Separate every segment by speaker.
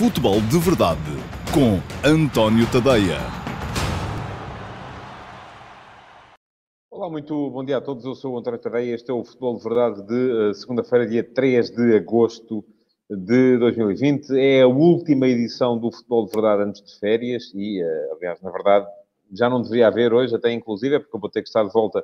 Speaker 1: Futebol de Verdade com António Tadeia.
Speaker 2: Olá, muito bom dia a todos. Eu sou o António Tadeia. Este é o Futebol de Verdade de uh, segunda-feira, dia 3 de agosto de 2020. É a última edição do Futebol de Verdade antes de férias e, uh, aliás, na verdade, já não deveria haver hoje, até inclusive, porque eu vou ter que estar de volta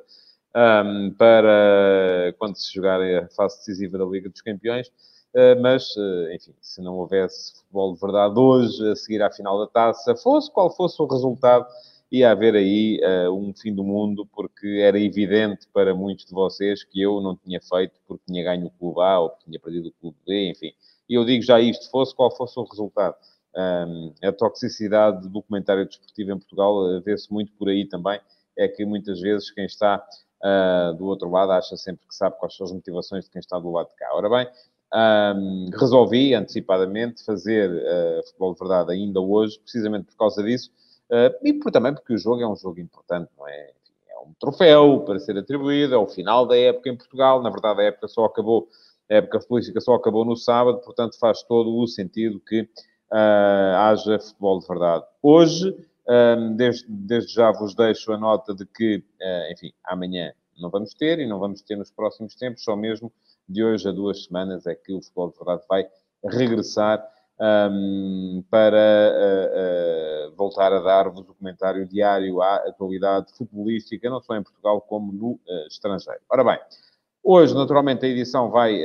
Speaker 2: um, para quando se jogar a fase decisiva da Liga dos Campeões. Uh, mas, uh, enfim, se não houvesse futebol de verdade hoje, a seguir à final da taça, fosse qual fosse o resultado, ia haver aí uh, um fim do mundo, porque era evidente para muitos de vocês que eu não tinha feito porque tinha ganho o clube A ou porque tinha perdido o clube B, enfim. E eu digo já isto, fosse qual fosse o resultado. Um, a toxicidade do comentário desportivo em Portugal vê-se muito por aí também, é que muitas vezes quem está uh, do outro lado acha sempre que sabe quais são as motivações de quem está do lado de cá. Ora bem, um, resolvi antecipadamente fazer uh, futebol de verdade ainda hoje, precisamente por causa disso, uh, e por, também porque o jogo é um jogo importante, não é? É um troféu para ser atribuído, é o final da época em Portugal, na verdade a época só acabou, a época futbolística só acabou no sábado, portanto faz todo o sentido que uh, haja futebol de verdade. Hoje, um, desde, desde já vos deixo a nota de que, enfim, amanhã não vamos ter e não vamos ter nos próximos tempos, só mesmo de hoje a duas semanas é que o Futebol de Verdade vai regressar um, para uh, uh, voltar a dar-vos o comentário diário à atualidade futebolística, não só em Portugal como no uh, estrangeiro. Ora bem, hoje, naturalmente, a edição vai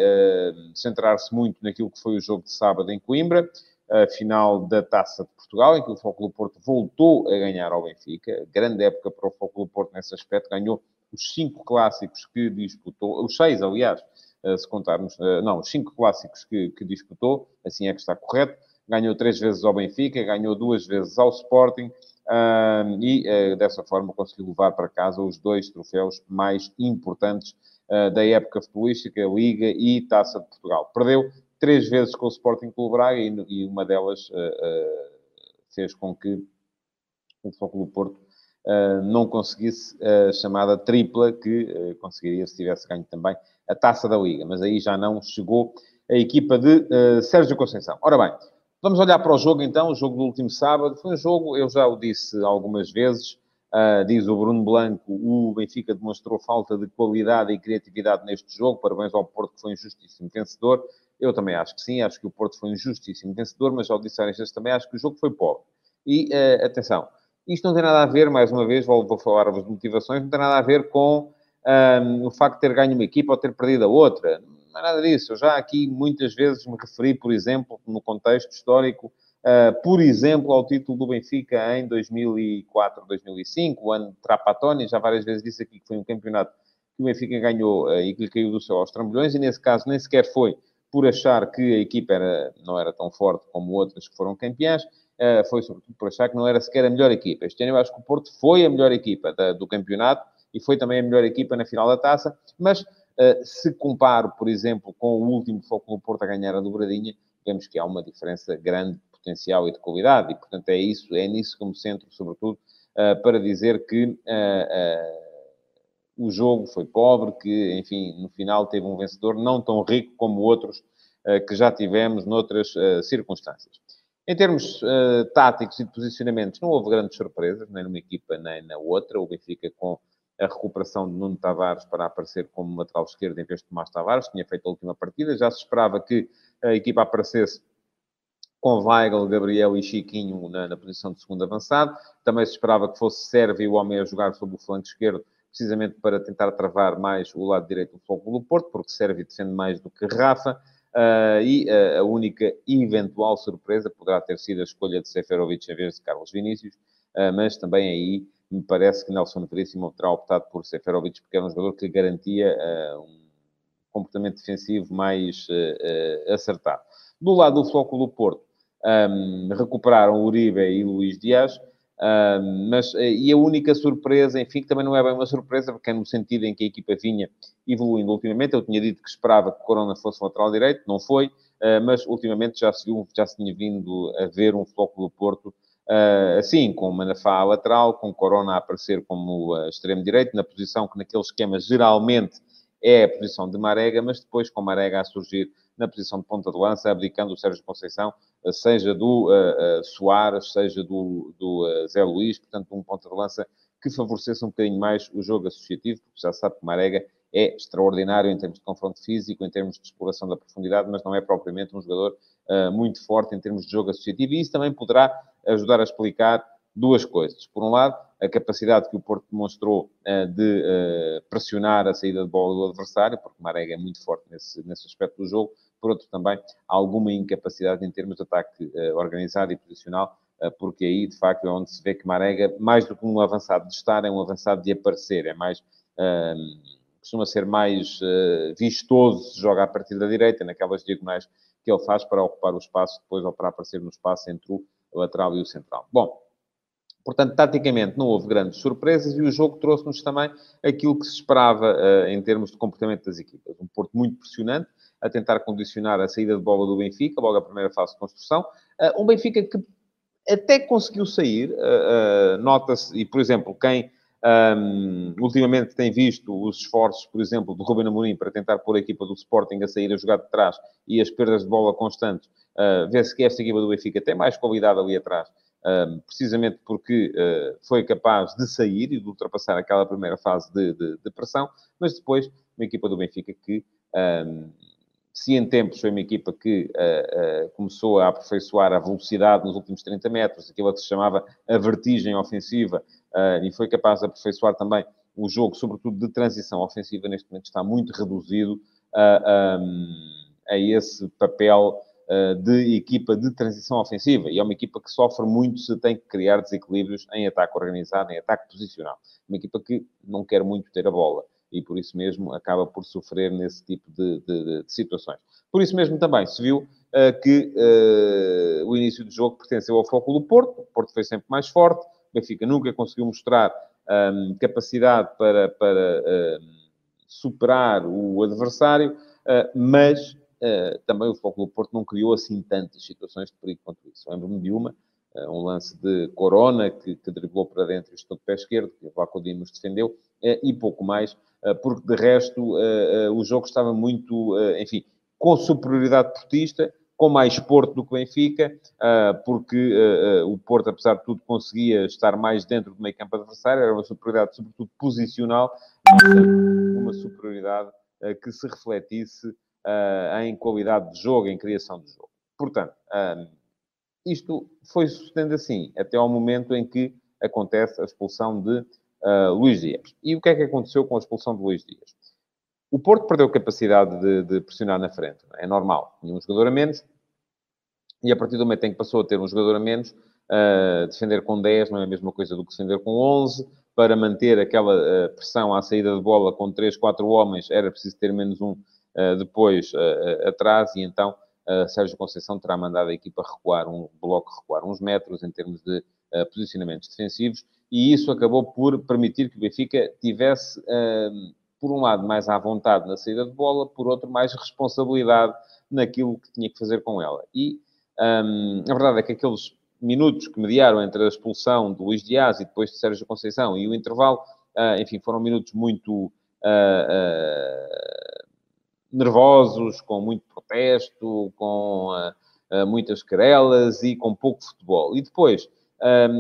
Speaker 2: centrar-se muito naquilo que foi o jogo de sábado em Coimbra, a final da Taça de Portugal, em que o Fóculo Porto voltou a ganhar ao Benfica. Grande época para o Fóculo Porto nesse aspecto, ganhou os cinco clássicos que disputou, os seis, aliás, se contarmos, não, os cinco clássicos que, que, disputou, assim é que está correto. Ganhou três vezes ao Benfica, ganhou duas vezes ao Sporting e uh, dessa forma conseguiu levar para casa os dois troféus mais importantes da época futebolística, Liga e Taça de Portugal. Perdeu três vezes com o Sporting Clube Braga e, e uma delas fez com que o Futebol Porto uh, não conseguisse a chamada tripla que uh, conseguiria se tivesse ganho também a taça da Liga. Mas aí já não chegou a equipa de Sérgio Conceição. Ora bem, vamos olhar para o jogo então, o jogo do último sábado. Foi um jogo, eu já o disse algumas vezes, Uh, diz o Bruno Blanco, o Benfica demonstrou falta de qualidade e criatividade neste jogo. Parabéns ao Porto, que foi um justíssimo vencedor. Eu também acho que sim, acho que o Porto foi um justíssimo vencedor, mas ao disser isto também acho que o jogo foi pobre. E, uh, atenção, isto não tem nada a ver, mais uma vez, vou, vou falar-vos de motivações, não tem nada a ver com um, o facto de ter ganho uma equipa ou ter perdido a outra. Não é nada disso. Eu já aqui muitas vezes me referi, por exemplo, no contexto histórico, uh, por exemplo, ao título do Benfica em 2004, 2005, o ano Trapatoni, já várias vezes disse aqui que foi um campeonato que o Benfica ganhou uh, e que lhe caiu do céu aos trambolhões, e nesse caso nem sequer foi por achar que a equipa era, não era tão forte como outras que foram campeãs, uh, foi sobretudo por achar que não era sequer a melhor equipa. Este ano eu acho que o Porto foi a melhor equipa da, do campeonato e foi também a melhor equipa na final da taça, mas uh, se comparo, por exemplo, com o último Foco no Porto a ganhar a dobradinha, vemos que há uma diferença grande de potencial e de qualidade, e portanto é isso, é nisso me centro, sobretudo, uh, para dizer que o jogo foi pobre, que, enfim, no final teve um vencedor não tão rico como outros que já tivemos noutras circunstâncias. Em termos uh, táticos e de posicionamentos, não houve grandes surpresas, nem numa equipa nem na outra. O Benfica, com a recuperação de Nuno Tavares para aparecer como lateral esquerdo em vez de Tomás Tavares, tinha feito a última partida. Já se esperava que a equipa aparecesse com Weigl, Gabriel e Chiquinho na, na, posição de segundo avançado. Também se esperava que fosse Sérvio o homem a jogar sobre o flanco esquerdo, precisamente para tentar travar mais o lado direito do fogo do Porto, porque Sérvio defende mais do que Rafa. Uh, e uh, a única eventual surpresa poderá ter sido a escolha de Seferovic em vez de Carlos Vinícius, uh, mas também aí me parece que Nelson Veríssimo terá optado por Seferovic porque era um jogador que garantia um comportamento defensivo mais acertado. Do lado do Floco do Porto, um, recuperaram Uribe e Luís Dias, Mas, eh, e a única surpresa, enfim, que também não é bem uma surpresa, porque é no sentido em que a equipa vinha evoluindo ultimamente. Eu tinha dito que esperava que Corona fosse lateral direito, não foi, uh, mas ultimamente já se, já se tinha vindo a ver um Flóculo do Porto uh, assim, com Manafá a lateral, com Corona a aparecer como extremo direito, na posição que naquele esquema geralmente é a posição de Marega, mas depois com Marega a surgir na posição de ponta de lança, abdicando o Sérgio Conceição, seja do uh, Soares, seja do, do Zé Luís, portanto, um ponta de lança que favorecesse um bocadinho mais o jogo associativo, porque já sabe que Marega é extraordinário em termos de confronto físico, em termos de exploração da profundidade, mas não é propriamente um jogador uh, muito forte em termos de jogo associativo. E isso também poderá ajudar a explicar duas coisas. Por um lado, a capacidade que o Porto demonstrou uh, de uh, pressionar a saída de bola do adversário, porque Marega é muito forte nesse, nesse aspecto do jogo. Por outro, também, alguma incapacidade em termos de ataque organizado e posicional, porque aí, de facto, é onde se vê que Marega, mais do que um avançado de estar, é um avançado de aparecer, é mais costuma ser mais uh, vistoso se joga a partir da direita, naquelas diagonais que ele faz para ocupar o espaço depois ou para aparecer no espaço entre o lateral e o central. Bom, portanto, taticamente não houve grandes surpresas e o jogo trouxe-nos também aquilo que se esperava uh, em termos de comportamento das equipas. Um Porto muito pressionante, a tentar condicionar a saída de bola do Benfica, logo a primeira fase de construção. Uh, um Benfica que até conseguiu sair, nota-se, e por exemplo, quem um, ultimamente tem visto os esforços, por exemplo, do Ruben Amorim para tentar pôr a equipa do Sporting a sair a jogar de trás e as perdas de bola constantes. Uh, Vê-se que esta equipa do Benfica tem mais qualidade ali atrás, uh, precisamente porque uh, foi capaz de sair e de ultrapassar aquela primeira fase de, de, de pressão, mas depois uma equipa do Benfica que um, se em tempos foi uma equipa que uh, uh, começou a aperfeiçoar a velocidade nos últimos 30 metros, aquilo que se chamava a vertigem ofensiva, uh, e foi capaz de aperfeiçoar também o jogo, sobretudo de transição ofensiva, neste momento está muito reduzido a, a esse papel de equipa de transição ofensiva. E é uma equipa que sofre muito se tem que criar desequilíbrios em ataque organizado, em ataque posicional. Uma equipa que não quer muito ter a bola e por isso mesmo acaba por sofrer nesse tipo de, de, de situações. Por isso mesmo também se viu uh, que uh, o início do jogo pertenceu ao foco do Porto, o Porto foi sempre mais forte, o Benfica nunca conseguiu mostrar um, ehm, capacidade para, para uh, superar o adversário, uh, mas também o foco do Porto não criou assim tantas situações de perigo quanto isso. Lembro-me de uma, um lance de Corona, que, que driblou para dentro e estou de pé esquerdo, que o Dimos defendeu, e pouco mais, eh, porque de resto eh, eh, o jogo estava muito, enfim, com superioridade portista, com mais Porto do que Benfica, porque o Porto, apesar de tudo, conseguia estar mais dentro do meio campo adversário, era uma superioridade, sobretudo posicional, uma superioridade que se refletisse em qualidade de jogo, em criação de jogo. Portanto, isto foi sucedendo assim, até ao momento em que acontece a expulsão de uh, Luís Dias. E o que é que aconteceu com a expulsão de Luís Dias? O Porto perdeu capacidade de, de pressionar na frente. É normal. Tinha um jogador a menos. E a partir do momento em que passou a ter um jogador a menos, uh, defender com 10 não é a mesma coisa do que defender com 11. Para manter aquela uh, pressão à saída de bola com 3, 4 homens, era preciso ter menos um uh, depois atrás. E então Sérgio Conceição terá mandado a equipa recuar um bloco, recuar uns metros em termos de posicionamentos defensivos e isso acabou por permitir que o Benfica tivesse, hum, por um lado, mais à vontade na saída de bola, por outro, mais responsabilidade naquilo que tinha que fazer com ela. E hum, a verdade é que aqueles minutos que mediaram entre a expulsão de Luís Dias e depois de Sérgio Conceição e o intervalo, uh, enfim, foram minutos muito uh, uh, nervosos, com muito protesto, com muitas querelas e com pouco futebol. E depois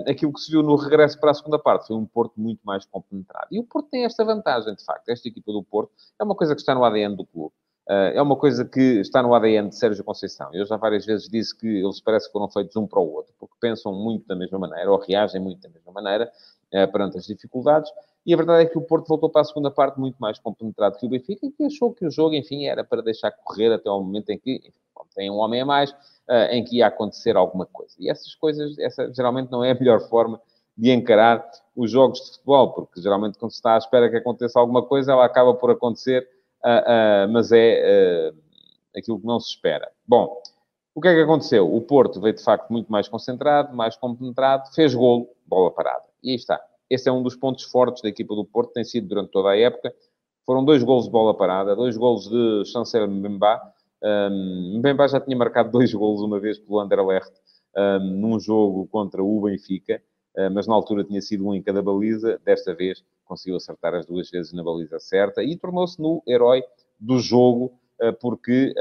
Speaker 2: aquilo que se viu no regresso para a segunda parte foi um Porto muito mais compenetrado. E o Porto tem esta vantagem, de facto. Esta equipa do Porto é uma coisa que está no ADN do clube. Uh, é uma coisa que está no ADN de Sérgio Conceição. Eu já várias vezes disse que eles parece que foram feitos um para o outro, porque pensam muito da mesma maneira, ou reagem muito da mesma maneira uh, perante as dificuldades. E a verdade é que o Porto voltou para a segunda parte muito mais compenetrado que o Benfica e que achou que o jogo, enfim, era para deixar correr até ao momento em que enfim, tem um homem a mais, uh, em que ia acontecer alguma coisa. E essas coisas, essa geralmente não é a melhor forma de encarar os jogos de futebol, porque geralmente quando se está à espera que aconteça alguma coisa, ela acaba por acontecer, uh, uh, mas é aquilo que não se espera. Bom, o que é que aconteceu? O Porto veio de facto muito mais concentrado, mais compenetrado, fez golo, bola parada. E aí está. Esse é um dos pontos fortes da equipa do Porto, tem sido durante toda a época. Foram dois golos de bola parada, dois golos de Chancel Mbemba, um, Mbemba já tinha marcado dois golos uma vez pelo Anderlecht um, num jogo contra o Benfica, uh, mas na altura tinha sido um em cada baliza. Desta vez conseguiu acertar as duas vezes na baliza certa e tornou-se no herói do jogo porque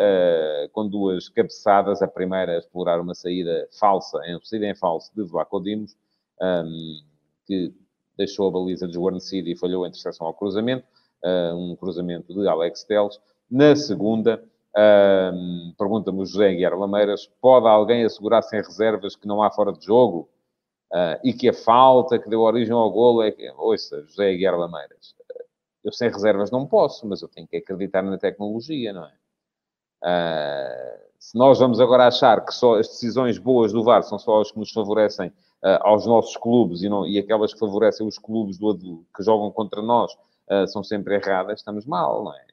Speaker 2: com duas cabeçadas, a primeira a explorar uma saída falsa, em saída em falso de Vlaco Dimos, que deixou a baliza desguarnecida e falhou a interseção ao cruzamento, um cruzamento de Alex Teles. Na segunda, pergunta-me o José Guiar Lameiras, pode alguém assegurar sem reservas que não há fora de jogo? Uh, e que a falta que deu origem ao golo é que... Ouça, José Guiar Lameiras, eu sem reservas não posso, mas eu tenho que acreditar na tecnologia, não é? Uh, se nós vamos agora achar que só as decisões boas do VAR são só as que nos favorecem uh, aos nossos clubes e, não, e aquelas que favorecem os clubes do, que jogam contra nós uh, são sempre erradas, estamos mal, não é?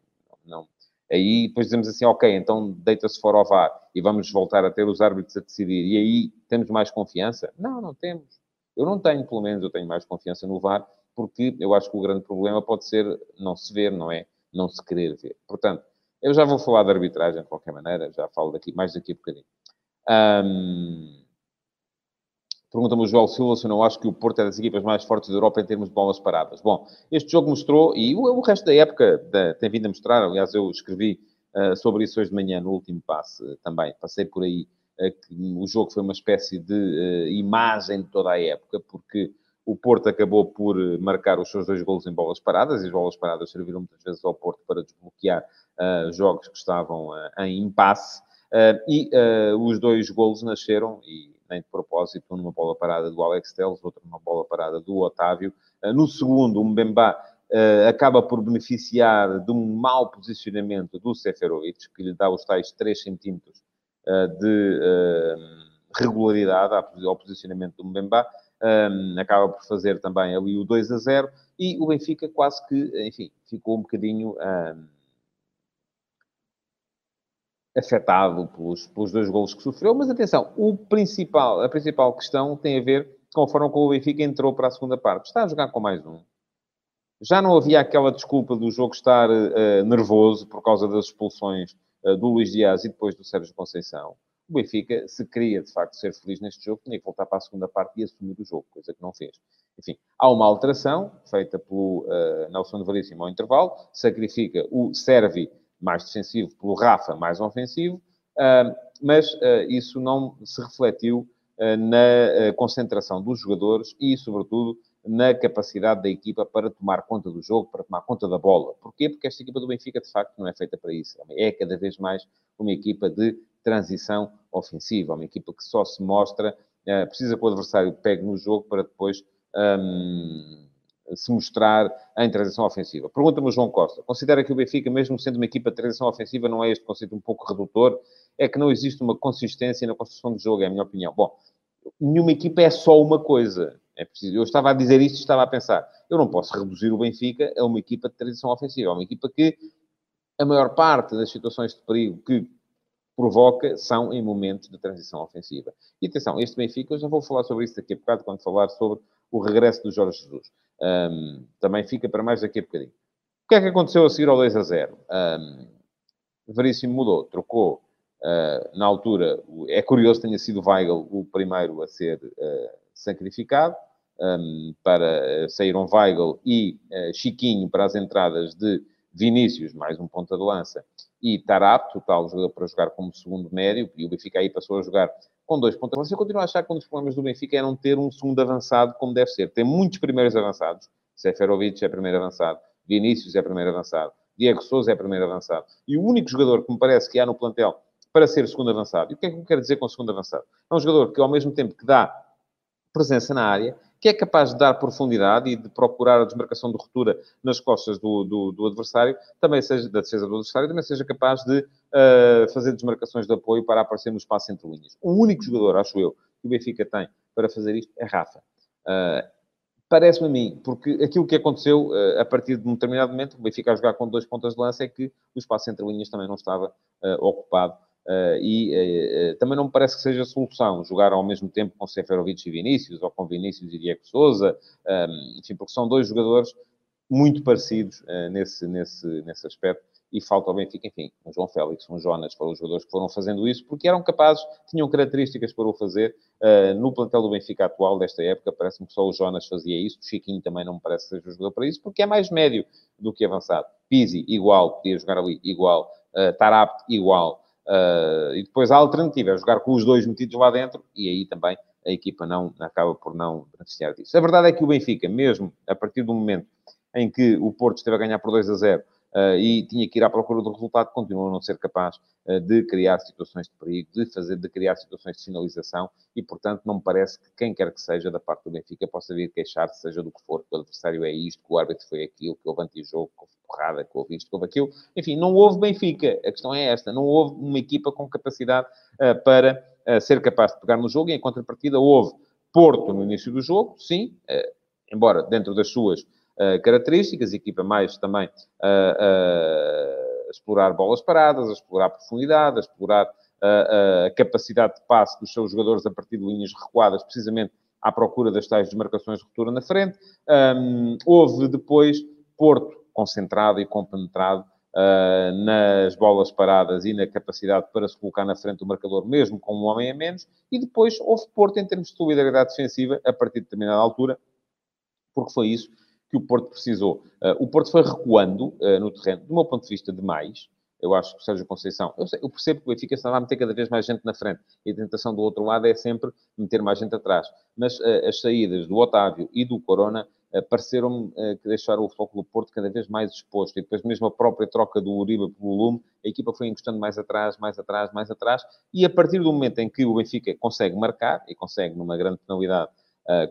Speaker 2: Não. Aí depois dizemos assim, ok, então deita-se fora ao VAR e vamos voltar a ter os árbitros a decidir. E aí temos mais confiança? Não, não temos. Eu não tenho, pelo menos, eu tenho mais confiança no VAR, porque eu acho que o grande problema pode ser não se ver, não é? Não se querer ver. Portanto, eu já vou falar de arbitragem de qualquer maneira, já falo daqui, mais daqui a bocadinho. Um, Pergunta-me o João Silva se eu não acho que o Porto é das equipas mais fortes da Europa em termos de bolas paradas. Bom, este jogo mostrou, e o, resto da época da, tem vindo a mostrar, aliás, eu escrevi uh, sobre isso hoje de manhã no último passe também, passei por aí, uh, que o jogo foi uma espécie de imagem de toda a época, porque o Porto acabou por marcar os seus dois golos em bolas paradas, e as bolas paradas serviram muitas vezes ao Porto para desbloquear jogos que estavam em impasse, e os dois golos nasceram, e nem de propósito, um numa bola parada do Alex Telles, outro numa bola parada do Otávio. Uh, no segundo, o Mbemba uh, acaba por beneficiar de um mau posicionamento do Seferovic, que lhe dá os tais 3 centímetros uh, de regularidade ao posicionamento do Mbemba. Um, acaba por fazer também ali o 2 a 0 e o Benfica quase que, enfim, ficou um bocadinho... Afetado pelos, pelos dois golos que sofreu, mas atenção, o principal, a principal questão tem a ver com a forma como o Benfica entrou para a segunda parte. Está a jogar com mais um. Já não havia aquela desculpa do jogo estar uh, nervoso por causa das expulsões uh, do Luís Dias e depois do Sérgio Conceição. O Benfica, se queria de facto ser feliz neste jogo, tinha que voltar para a segunda parte e assumir o jogo, coisa que não fez. Enfim, há uma alteração feita pelo uh, Nelson Veríssimo ao intervalo, sacrifica o Servi mais defensivo, pelo Rafa mais ofensivo, mas ah, isso não se refletiu ah, na ah, concentração dos jogadores e, sobretudo, na capacidade da equipa para tomar conta do jogo, para tomar conta da bola. Porquê? Porque esta equipa do Benfica, de facto, não é feita para isso. É cada vez mais uma equipa de transição ofensiva, uma equipa que só se mostra, precisa que o adversário pegue no jogo para depois se mostrar em transição ofensiva. Pergunta-me o João Costa. Considera que o Benfica, mesmo sendo uma equipa de transição ofensiva, não é este conceito um pouco redutor? É que não existe uma consistência na construção do jogo, é a minha opinião. Bom, nenhuma equipa é só uma coisa. É preciso. Eu estava a dizer isto e estava a pensar. Eu não posso reduzir o Benfica a uma equipa de transição ofensiva. É uma equipa que a maior parte das situações de perigo que provoca são em momentos de transição ofensiva. E atenção, este Benfica, eu já vou falar sobre isso daqui a bocado, quando falar sobre o regresso do Jorge Jesus. Um, também fica para mais daqui a bocadinho. O que é que aconteceu a seguir ao 2 a 0? Um, Veríssimo mudou, trocou. Uh, na altura, é curioso tenha sido Weigl o primeiro a ser uh, sacrificado, um, para saíram Weigl e uh, Chiquinho para as entradas de Vinícius, mais um ponta de lança, e Tarap, total jogador para jogar como segundo médio, e o Benfica aí passou a jogar com dois pontos. Você continua a achar que um dos problemas do Benfica é não ter um segundo avançado como deve ser. Tem muitos primeiros avançados. Seferovic é primeiro avançado. Vinícius é primeiro avançado. Diego Souza é primeiro avançado. E o único jogador que me parece que há no plantel para ser segundo avançado. E o que é que eu quero dizer com segundo avançado? É um jogador que, ao mesmo tempo que dá presença na área, que é capaz de dar profundidade e de procurar a desmarcação de ruptura nas costas do, do, do adversário, também seja da defesa do adversário, também seja capaz de uh, fazer desmarcações de apoio para aparecer no espaço entre linhas. O único jogador, acho eu, que o Benfica tem para fazer isto é Rafa. Uh, Parece-me a mim, porque aquilo que aconteceu uh, a partir de um determinado momento, o Benfica a jogar com dois pontas de lança, é que o espaço entre linhas também não estava ocupado Uh, e uh, também não me parece que seja a solução jogar ao mesmo tempo com Seferovic e Vinícius, ou com Vinícius e Diego Souza, um, ehm, enfim, porque são dois jogadores muito parecidos uh, nesse, nesse, nesse aspecto, e falta ao Benfica, enfim, um João Félix, um Jonas, foram os jogadores que foram fazendo isso, porque eram capazes, tinham características para o fazer. no plantel do Benfica atual, desta época, parece-me que só o Jonas fazia isso, o Chiquinho também não me parece que seja o jogador para isso, porque é mais médio do que avançado. Pizzi, igual, podia jogar ali, igual. Tarapte igual. Uh, e depois a alternativa é jogar com os dois metidos lá dentro e aí também a equipa não acaba por não beneficiar disso. A verdade é que o Benfica, mesmo a partir do momento em que o Porto esteve a ganhar por 2 a 0, uh, e tinha que ir à procura do resultado, continua a não ser capaz uh, de criar situações de perigo, de fazer, de criar situações de finalização e, portanto, não me parece que quem quer que seja da parte do Benfica possa vir queixar-se, seja do que for, que o adversário é isto, que o árbitro foi aquilo, que houve antijogo, que houve porrada, que houve isto, que houve aquilo. Enfim, não houve Benfica. A questão é esta. Não houve uma equipa com capacidade uh, para ser capaz de pegar no jogo e, em contrapartida, houve Porto no início do jogo, sim, embora dentro das suas uh, características, equipa mais também a explorar bolas paradas, a explorar profundidade, a explorar a capacidade de passe dos seus jogadores a partir de linhas recuadas, precisamente à procura das tais desmarcações de ruptura na frente. Um, houve depois Porto concentrado e compenetrado uh, nas bolas paradas e na capacidade para se colocar na frente do marcador, mesmo com um homem a menos. E depois houve Porto em termos de solidariedade defensiva a partir de determinada altura, porque foi isso que o Porto precisou. Uh, o Porto foi recuando uh, no terreno, do meu ponto de vista, demais. Eu acho que o Sérgio Conceição... Eu, sei, eu percebo que o Benfica está a meter cada vez mais gente na frente. E a tentação do outro lado é sempre meter mais gente atrás. Mas uh, as saídas do Otávio e do Corona pareceram-me que deixaram o Futebol do Porto cada vez mais exposto. E depois mesmo a própria troca do Uribe pelo Lume, a equipa foi encostando mais atrás, mais atrás, mais atrás. E a partir do momento em que o Benfica consegue marcar, e consegue numa grande penalidade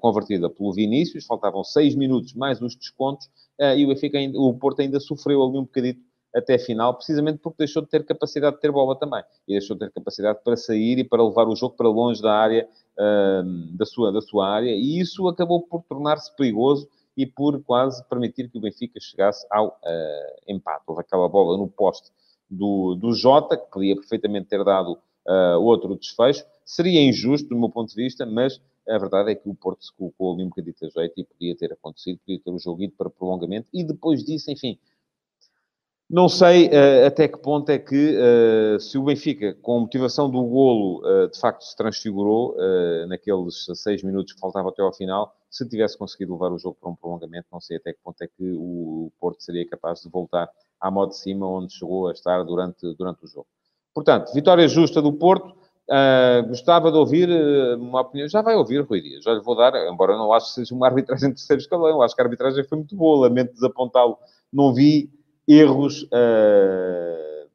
Speaker 2: convertida pelo Vinícius, faltavam seis minutos mais os descontos, uh, e o, Benfica ainda, o Porto ainda sofreu ali um bocadito até a final, precisamente porque deixou de ter capacidade de ter bola também, e deixou de ter capacidade para sair e para levar o jogo para longe da área, uh, da, sua, da sua área, e isso acabou por tornar-se perigoso e por quase permitir que o Benfica chegasse ao uh, empate. Houve aquela bola no poste do, do Jota, que podia perfeitamente ter dado uh, outro desfecho. Seria injusto, do meu ponto de vista, mas a verdade é que o Porto se colocou ali um bocadinho a jeito e podia ter acontecido, podia ter o jogo ido para prolongamento e depois disso, enfim. Não sei uh, até que ponto é que, uh, se o Benfica, com a motivação do golo, uh, de facto se transfigurou naqueles seis minutos que faltavam até ao final, se tivesse conseguido levar o jogo para um prolongamento, não sei até que ponto é que o Porto seria capaz de voltar à modo de cima, onde chegou a estar durante, durante o jogo. Portanto, vitória justa do Porto, Uh, gostava de ouvir uh, uma opinião. Já vai ouvir, Rui Dias. Já lhe vou dar, embora eu não acho que seja uma arbitragem de terceiro escalão. Eu acho que a arbitragem foi muito boa. Lamento desapontá-lo. Não vi erros uh,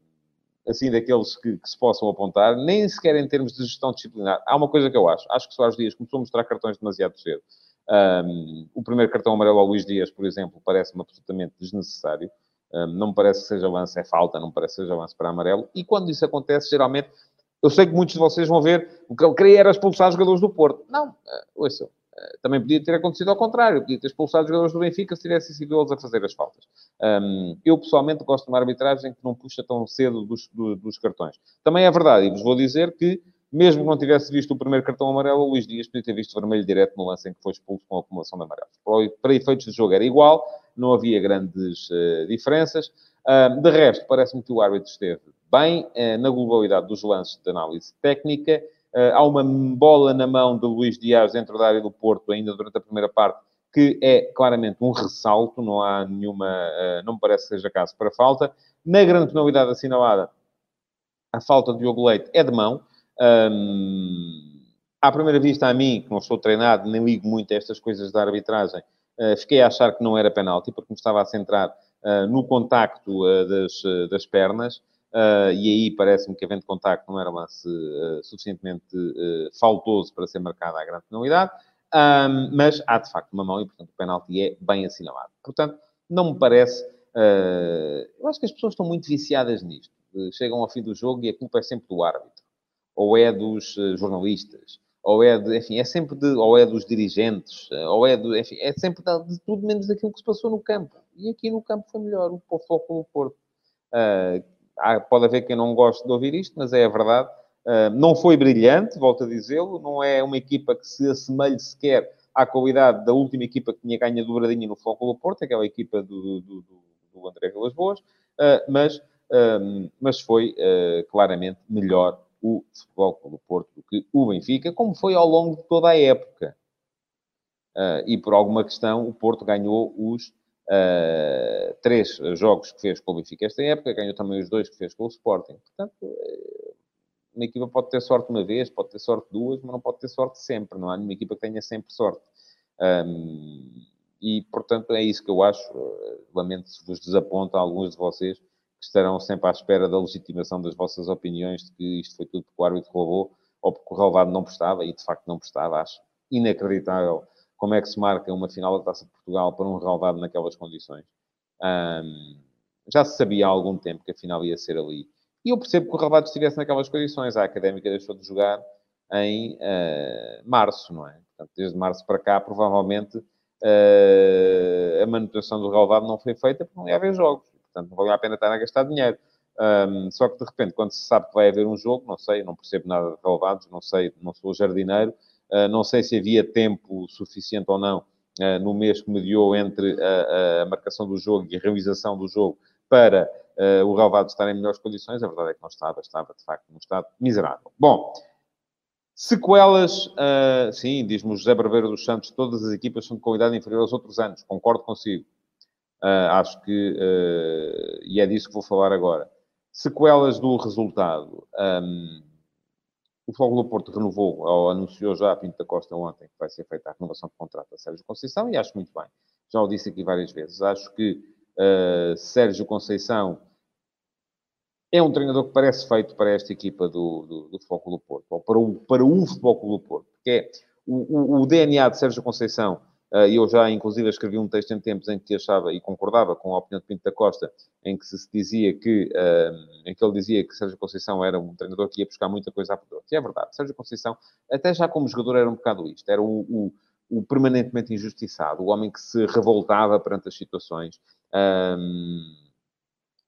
Speaker 2: assim daqueles que, que, se possam apontar, nem sequer em termos de gestão disciplinar. Há uma coisa que eu acho. Acho que Soares Dias começou a mostrar cartões demasiado cedo. Um, o primeiro cartão amarelo ao Luís Dias, por exemplo, parece-me absolutamente desnecessário. Um, não me parece que seja lance, é falta, não me parece que seja lance para amarelo. E quando isso acontece, geralmente eu sei que muitos de vocês vão ver o que ele queria era expulsar os jogadores do Porto. Não, uh, ouçam. Uh, também podia ter acontecido ao contrário. Podia ter expulsado os jogadores do Benfica se tivessem sido eles a fazer as faltas. Um, eu, pessoalmente, gosto de uma arbitragem que não puxa tão cedo dos, do, dos cartões. Também é verdade, e vos vou dizer que, mesmo que não tivesse visto o primeiro cartão amarelo, o Luís Dias podia ter visto vermelho direto no lance em que foi expulso com a acumulação de amarelos. Para, efeitos de jogo era igual, não havia grandes uh, diferenças. De resto, parece-me que o árbitro esteve bem eh, na globalidade dos lances de análise técnica. Eh, há uma bola na mão de Luís Dias dentro da área do Porto, ainda durante a primeira parte, que é claramente um ressalto, não há nenhuma, eh, não me parece que seja caso para falta. Na grande penalidade assinalada, a falta de Diogo Leite é de mão. À primeira vista, a mim, que não sou treinado, nem ligo muito a estas coisas da arbitragem, fiquei a achar que não era penalti, porque me estava a centrar no contacto uh, das, das pernas. Uh, e aí parece-me que havendo contacto não era uh, suficientemente uh, faltoso para ser marcada a grande penalidade, mas há de facto uma mão e, portanto, o penalti é bem assinalado. Portanto, não me parece. eu acho que as pessoas estão muito viciadas nisto. chegam ao fim do jogo e a culpa é sempre do árbitro, ou é dos jornalistas, ou é de, enfim, é sempre de, ou é dos dirigentes, ou é enfim, é sempre de, de tudo menos daquilo que se passou no campo. E aqui no campo foi melhor, o foco do Porto. Uh, pode haver quem não goste de ouvir isto, mas é a verdade. Uh, não foi brilhante, volto a dizê-lo, não é uma equipa que se assemelhe sequer à qualidade da última equipa que tinha ganho dobradinha no Foco do Porto, aquela equipa do, do, do, do André Vilas Boas, uh, mas, uh, mas foi claramente melhor o Futebol do Porto do que o Benfica, como foi ao longo de toda a época. e por alguma questão, o Porto ganhou os uh, três jogos que fez com o Benfica esta época, ganhou também os dois que fez com o Sporting. Portanto, uh, uma equipa pode ter sorte uma vez, pode ter sorte duas, mas não pode ter sorte sempre. Não há nenhuma equipa que tenha sempre sorte. Um, e, portanto, é isso que eu acho. Lamento se vos desaponta alguns de vocês que estarão sempre à espera da legitimação das vossas opiniões de que isto foi tudo porque o árbitro roubou ou porque o relevado não prestava, e de facto não prestava. Acho inacreditável como é que se marca uma final da Taça de Portugal para um relevado naquelas condições. Um, já se sabia há algum tempo que a final ia ser ali. E eu percebo que o relevado estivesse naquelas condições. A Académica deixou de jogar em uh, março, não é? Portanto, desde março para cá, provavelmente, uh, a manutenção do relevado não foi feita porque não ia haver jogos. Portanto, não valia a pena estar a gastar dinheiro. Um, só que, de repente, quando se sabe que vai haver um jogo, não sei, não percebo nada de relevados, não sei, não sou jardineiro, não sei se havia tempo suficiente ou não uh, no mês que mediou entre a, a, marcação do jogo e a realização do jogo para uh, o relevado estar em melhores condições. A verdade é que não estava, estava, de facto, num estado miserável. Bom, Sequelas, uh, sim, diz-me o José Barbeiro dos Santos, todas as equipas são de qualidade inferior aos outros anos, concordo consigo. Uh, acho que, e é disso que vou falar agora. Sequelas do resultado. Um, o Fogo do Porto renovou, ou anunciou já a Pinto da Costa ontem, que vai ser feita a renovação de contrato a Sérgio Conceição, e acho muito bem. Já o disse aqui várias vezes. Acho que uh, Sérgio Conceição é um treinador que parece feito para esta equipa do, do, do Futebol do Porto, ou para o, para o Futebol do Porto, porque é o, o, o DNA de Sérgio Conceição ah, eu já, inclusive, escrevi um texto em tempos em que achava e concordava com a opinião de Pinto da Costa, em que se dizia que, ah, em que ele dizia que Sérgio Conceição era um treinador que ia buscar muita coisa à pedra. E é verdade, Sérgio Conceição, até já como jogador, era um bocado isto. Era o, o, o permanentemente injustiçado, o homem que se revoltava perante as situações. Um,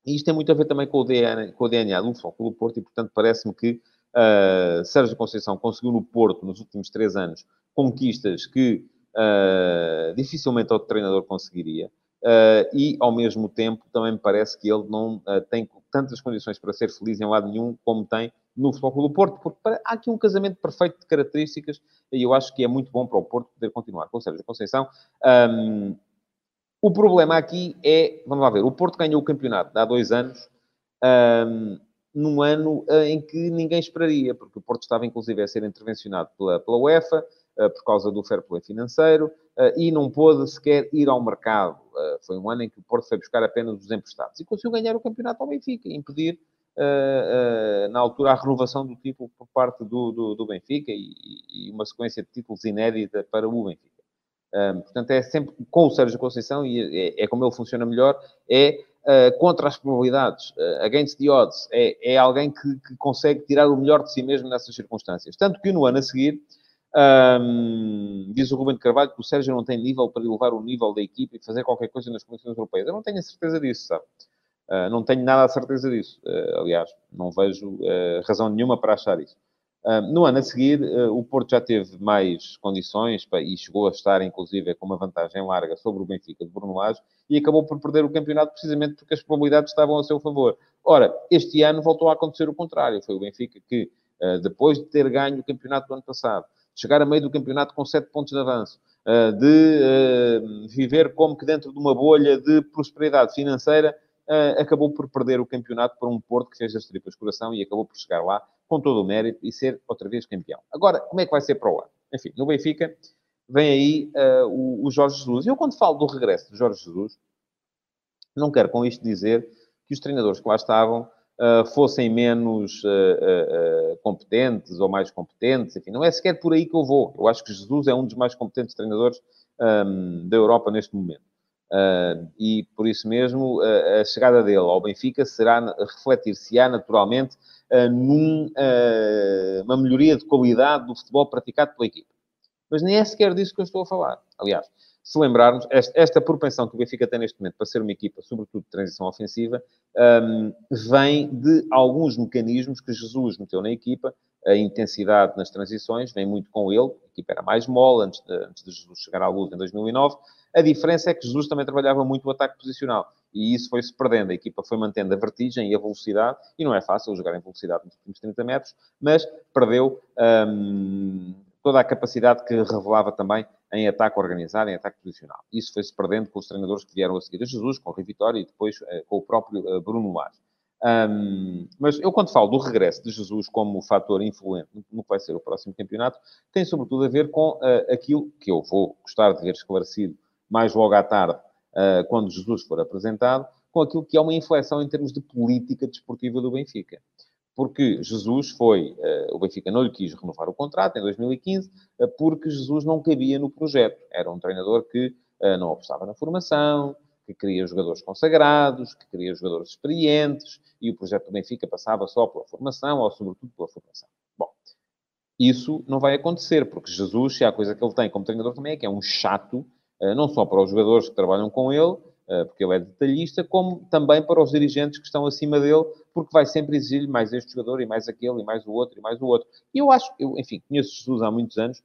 Speaker 2: e isto tem muito a ver também com o DNA, com o DNA do Futebol Porto, e portanto parece-me que uh, Sérgio Conceição conseguiu no Porto, nos últimos três anos, conquistas que uh, dificilmente outro treinador conseguiria. Uh, e, ao mesmo tempo, também me parece que ele não uh, tem tantas condições para ser feliz em lado nenhum como tem no Futebol do Porto, porque há aqui um casamento perfeito de características e eu acho que é muito bom para o Porto poder continuar com o Sérgio Conceição. Um, o problema aqui é, vamos lá ver, o Porto ganhou o campeonato há dois anos, um, num ano em que ninguém esperaria, porque o Porto estava inclusive a ser intervencionado pela, pela UEFA, por causa do fair play financeiro eh, e não pôde sequer ir ao mercado. Eh, foi um ano em que o Porto foi buscar apenas os emprestados e conseguiu ganhar o campeonato ao Benfica impedir, na altura, a renovação do título por parte do, do, do Benfica e, e, uma sequência de títulos inédita para o Benfica. portanto, é sempre com o Sérgio Conceição e é, é como ele funciona melhor, é Uh, contra as probabilidades, uh, against the odds, é, é alguém que, que, consegue tirar o melhor de si mesmo nessas circunstâncias. Tanto que no ano a seguir, um, diz o Ruben Carvalho que o Sérgio não tem nível para elevar o nível da equipe e fazer qualquer coisa nas competições europeias. Eu não tenho a certeza disso, sabe? Uh, não tenho nada a certeza disso. Uh, aliás, não vejo uh, razão nenhuma para achar isso. no ano a seguir, o Porto já teve mais condições para, e chegou a estar, inclusive, com uma vantagem larga sobre o Benfica de Bruno Lage e acabou por perder o campeonato precisamente porque as probabilidades estavam a seu favor. Ora, este ano voltou a acontecer o contrário. Foi o Benfica que, depois de ter ganho o campeonato do ano passado, chegar a meio do campeonato com sete pontos de avanço, eh, de eh, viver como que dentro de uma bolha de prosperidade financeira, eh, acabou por perder o campeonato para um Porto que fez as tripas coração e acabou por chegar lá com todo o mérito e ser outra vez campeão. Agora, como é que vai ser para o ano? Enfim, no Benfica vem aí uh, o, o, Jorge Jesus. Eu, quando falo do regresso de Jorge Jesus, não quero com isto dizer que os treinadores que lá estavam uh, fossem menos uh, competentes ou mais competentes. Enfim, não é sequer por aí que eu vou. Eu acho que Jesus é um dos mais competentes treinadores um, da Europa neste momento. Uh, e por isso mesmo a chegada dele ao Benfica será refletir-se-á naturalmente numa melhoria de qualidade do futebol praticado pela equipe. Mas nem é sequer disso que eu estou a falar. Aliás, se lembrarmos, esta, propensão que o Benfica tem neste momento para ser uma equipa, sobretudo de transição ofensiva, um, vem de alguns mecanismos que Jesus meteu na equipa. A intensidade nas transições vem muito com ele. A equipa era mais mole antes de, antes de Jesus chegar à luz em 2009. A diferença é que Jesus também trabalhava muito o ataque posicional. E isso foi-se perdendo. A equipa foi mantendo a vertigem e a velocidade. E não é fácil jogar em velocidade nos últimos 30 metros, mas perdeu... Um, toda a capacidade que revelava também em ataque organizado, em ataque posicional. Isso foi-se perdendo com os treinadores que vieram a seguir a Jesus, com o Rui Vitória e depois uh, com o próprio uh, Bruno Lage. Um, mas eu, quando falo do regresso de Jesus como fator influente no que vai ser o próximo campeonato, tem sobretudo a ver com uh, aquilo que eu vou gostar de ver esclarecido mais logo à tarde, uh, quando Jesus for apresentado, com aquilo que é uma inflexão em termos de política desportiva do Benfica. Porque Jesus foi, uh, o Benfica não lhe quis renovar o contrato em 2015, porque Jesus não cabia no projeto. Era um treinador que não apostava na formação, que queria jogadores consagrados, que queria jogadores experientes, e o projeto do Benfica passava só pela formação, ou sobretudo pela formação. Bom, isso não vai acontecer, porque Jesus, se há coisa que ele tem como treinador também, é que é um chato, eh, não só para os jogadores que trabalham com ele, eh, porque ele é detalhista, como também para os dirigentes que estão acima dele, porque vai sempre exigir-lhe mais este jogador, e mais aquele, e mais o outro, e mais o outro. E eu acho, eu, enfim, conheço Jesus há muitos anos,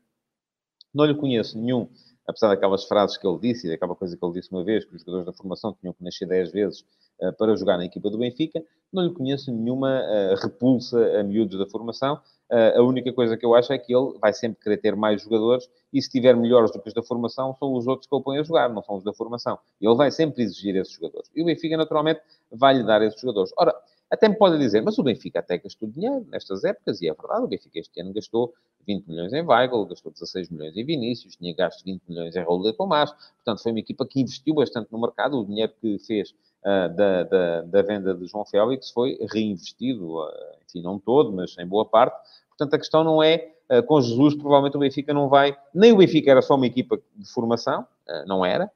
Speaker 2: não lhe conheço nenhum apesar daquelas frases que ele disse e daquela coisa que ele disse uma vez, que os jogadores da formação tinham que nascer 10 vezes uh, para jogar na equipa do Benfica, não lhe conheço nenhuma uh, repulsa a miúdos da formação. Uh, a única coisa que eu acho é que ele vai sempre querer ter mais jogadores e se tiver melhores do que os da formação, são os outros que ele põe a jogar, não são os da formação. Ele vai sempre exigir esses jogadores. E o Benfica, naturalmente, vai lhe dar esses jogadores. Ora, até me pode dizer, mas o Benfica até gastou dinheiro nestas épocas, e é verdade, o Benfica este ano gastou 20 milhões em Weigl, gastou 16 milhões em Vinícius, tinha gasto 20 milhões em Raul de Tomás, portanto foi uma equipa que investiu bastante no mercado, o dinheiro que fez uh, da, da, da, venda de João Félix foi reinvestido, uh, enfim, não todo, mas em boa parte, portanto a questão não é, uh, com Jesus provavelmente o Benfica não vai, nem o Benfica era só uma equipa de formação, não era,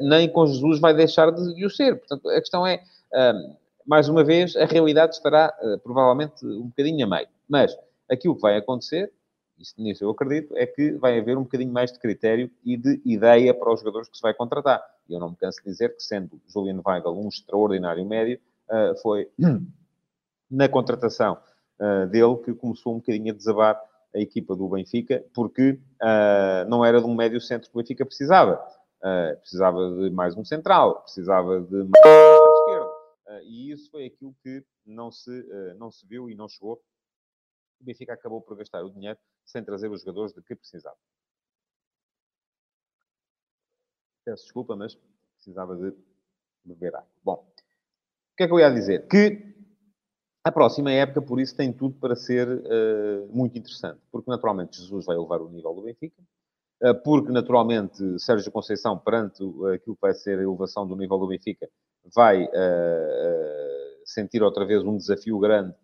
Speaker 2: nem com Jesus vai deixar de, de o ser, portanto a questão é mais uma vez, a realidade estará provavelmente um bocadinho a meio. Mas aquilo que vai acontecer, isso nisso eu acredito, é que vai haver um bocadinho mais de critério e de ideia para os jogadores que se vai contratar. E eu não me canso de dizer que, sendo Julian Weigl um extraordinário médio, foi na contratação uh, dele que começou um bocadinho a desabar a equipa do Benfica, porque não era de um médio centro que o Benfica precisava. precisava de mais um central, precisava de mais um esquerdo Uh, e isso foi aquilo que não se, uh, não se viu e não chegou. O Benfica acabou por gastar o dinheiro sem trazer os jogadores de que precisava. Peço desculpa, mas precisava de beber água. Bom, o que é que eu ia dizer? Que a próxima época, por isso, tem tudo para ser uh, muito interessante. Porque, naturalmente, Jesus vai elevar o nível do Benfica. Uh, porque, naturalmente, Sérgio Conceição, perante aquilo que vai ser a elevação do nível do Benfica, vai uh, sentir outra vez um desafio grande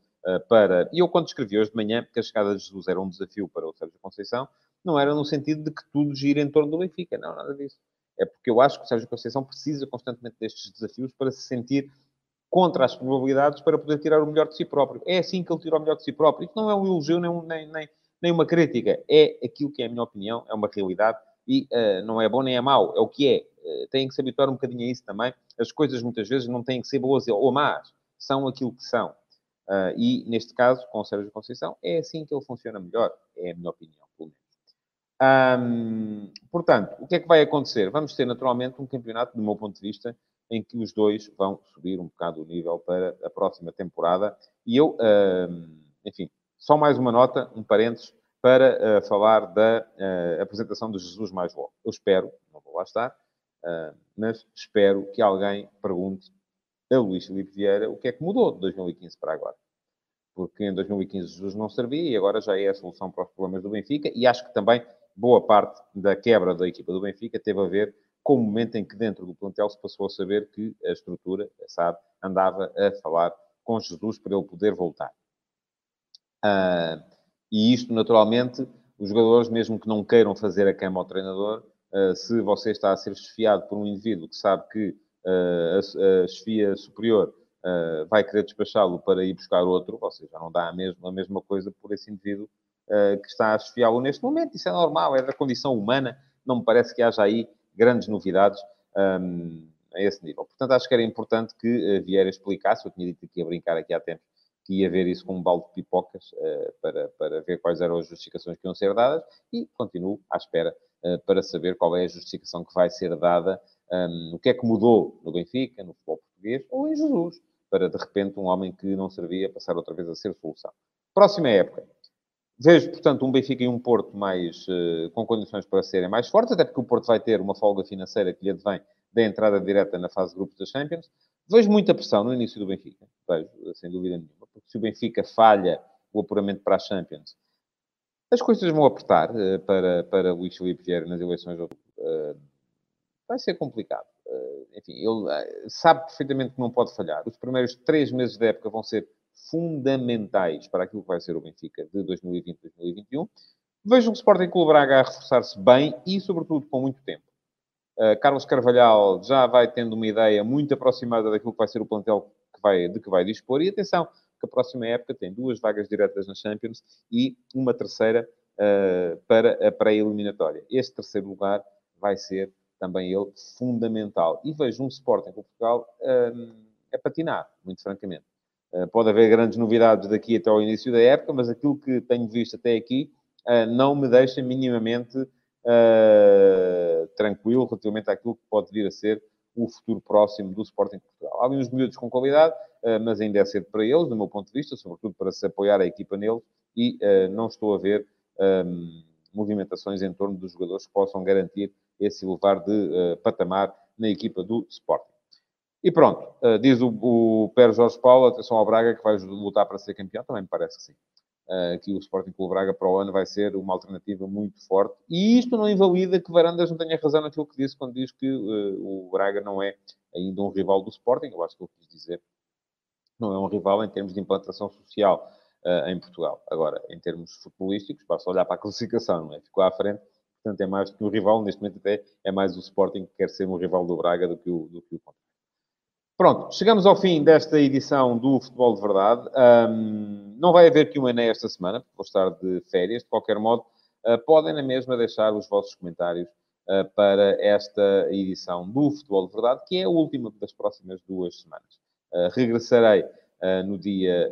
Speaker 2: para. E eu, quando escrevi hoje de manhã que a chegada de Jesus era um desafio para o Sérgio Conceição, não era no sentido de que tudo gira em torno do Benfica, não, nada disso. É porque eu acho que o Sérgio Conceição precisa constantemente destes desafios para se sentir contra as probabilidades para poder tirar o melhor de si próprio. É assim que ele tira o melhor de si próprio. Isso não é um elogio nem, nem, nem, nem uma crítica. É aquilo que é a minha opinião, é uma realidade e uh, não é bom nem é mau, é o que é. Uh, que se habituar um bocadinho a isso também as coisas muitas vezes não têm que ser boas ou más, são aquilo que são. Uh, e neste caso, com o Sérgio Conceição, é assim que ele funciona melhor, é a minha opinião, pelo menos. Um, portanto, o que é que vai acontecer? Vamos ter naturalmente um campeonato, do meu ponto de vista, em que os dois vão subir um bocado o nível para a próxima temporada. E eu, enfim, só mais uma nota, um parênteses, para uh, falar da uh, apresentação de Jesus mais logo. Eu espero, não vou lá estar, Uh, mas espero que alguém pergunte a Luís Filipe Vieira o que é que mudou de 2015 para agora. Porque em 2015 Jesus não servia e agora já é a solução para os problemas do Benfica e acho que também boa parte da quebra da equipa do Benfica teve a ver com o momento em que dentro do plantel se passou a saber que a estrutura, sabe, andava a falar com Jesus para ele poder voltar. Uh, e isto, naturalmente, os jogadores, mesmo que não queiram fazer a cama ao treinador, uh, se você está a ser esfiado por um indivíduo que sabe que uh, a, a chefia superior vai querer despachá-lo para ir buscar outro, você já não dá a mesma, a mesma coisa por esse indivíduo que está a esfiá-lo neste momento. Isso é normal, é da condição humana. Não me parece que haja aí grandes novidades um, a esse nível. Portanto, acho que era importante que uh, Vieira explicasse. Eu tinha dito que ia brincar aqui há tempos que ia ver isso com um balde de pipocas uh, para, para ver quais eram as justificações que iam ser dadas e continuo à espera uh, para saber qual é a justificação que vai ser dada, um, o que é que mudou no Benfica, no futebol português ou em Jesus, para de repente um homem que não servia passar outra vez a ser solução. Próxima época. Vejo, portanto, um Benfica e um Porto mais, uh, com condições para serem mais fortes, até porque o Porto vai ter uma folga financeira que lhe advém da entrada direta na fase de grupos da Champions. Vejo muita pressão no início do Benfica, vejo, sem dúvida nenhuma, porque se o Benfica falha o apuramento para a Champions, as coisas vão apertar uh, para, para Luís Filipe Vieira nas eleições vai ser complicado. Enfim, ele sabe perfeitamente que não pode falhar. Os primeiros três meses da época vão ser fundamentais para aquilo que vai ser o Benfica de 2020-2021. Vejo o Sporting Clube Braga a reforçar-se bem e, sobretudo, com muito tempo. Uh, Carlos Carvalhal já vai tendo uma ideia muito aproximada daquilo que vai ser o plantel que vai, de que vai dispor. E atenção, que a próxima época tem duas vagas diretas na Champions e uma terceira uh, para a pré-eliminatória. Este terceiro lugar vai ser também ele fundamental. E vejo um Sporting com Portugal uh, a patinar, muito francamente. Eh, pode haver grandes novidades daqui até ao início da época, mas aquilo que tenho visto até aqui eh, não me deixa minimamente uh, tranquilo relativamente àquilo que pode vir a ser o futuro próximo do Sporting Portugal. Há alguns miúdos com qualidade, mas ainda é cedo para eles, do meu ponto de vista, sobretudo para se apoiar a equipa neles, e não estou a ver ehm, movimentações em torno dos jogadores que possam garantir esse elevar de patamar na equipa do Sporting. E pronto, uh, diz o, o Pérez Jorge Paulo, atenção ao Braga, que vai lutar para ser campeão, também me parece que sim. Uh, que o Sporting Clube Braga para o ano vai ser uma alternativa muito forte. E isto não invalida que Varandas não tenha razão naquilo que disse quando diz que uh, o Braga não é ainda um rival do Sporting. Eu acho que eu quis dizer não é um rival em termos de implantação social uh, em Portugal. Agora, em termos futebolísticos, basta olhar para a classificação, não é? Ficou à frente, portanto é mais do que um rival. Neste momento até é mais o Sporting que quer ser um rival do Braga do que o, do que o. Pronto, chegamos ao fim desta edição do Futebol de Verdade. Um, não vai haver que um Ené esta semana, porque vou estar de férias. De qualquer modo, uh, podem na mesma deixar os vossos comentários uh, para esta edição do Futebol de Verdade, que é a última das próximas duas semanas. Uh, regressarei no dia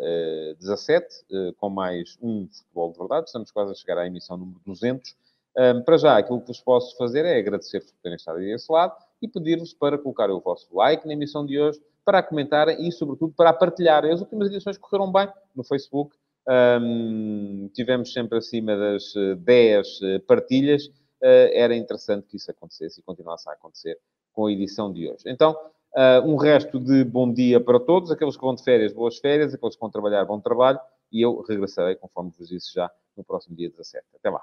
Speaker 2: 17 com mais um Futebol de Verdade. Estamos quase a chegar à emissão número 200. Um, para já, aquilo que vos posso fazer é agradecer-vos por terem estado aí desse lado e pedir-vos para colocarem o vosso like na emissão de hoje, para comentarem e, sobretudo, para partilharem. As últimas edições correram bem no Facebook. Um, tivemos sempre acima das 10 eh, eh, partilhas. Uh, era interessante que isso acontecesse e continuasse a acontecer com a edição de hoje. Então, uh, um resto de bom dia para todos. Aqueles que vão de férias, boas férias. Aqueles que vão trabalhar, bom trabalho. E eu regressarei, conforme vos disse já, no próximo dia 17. Até lá.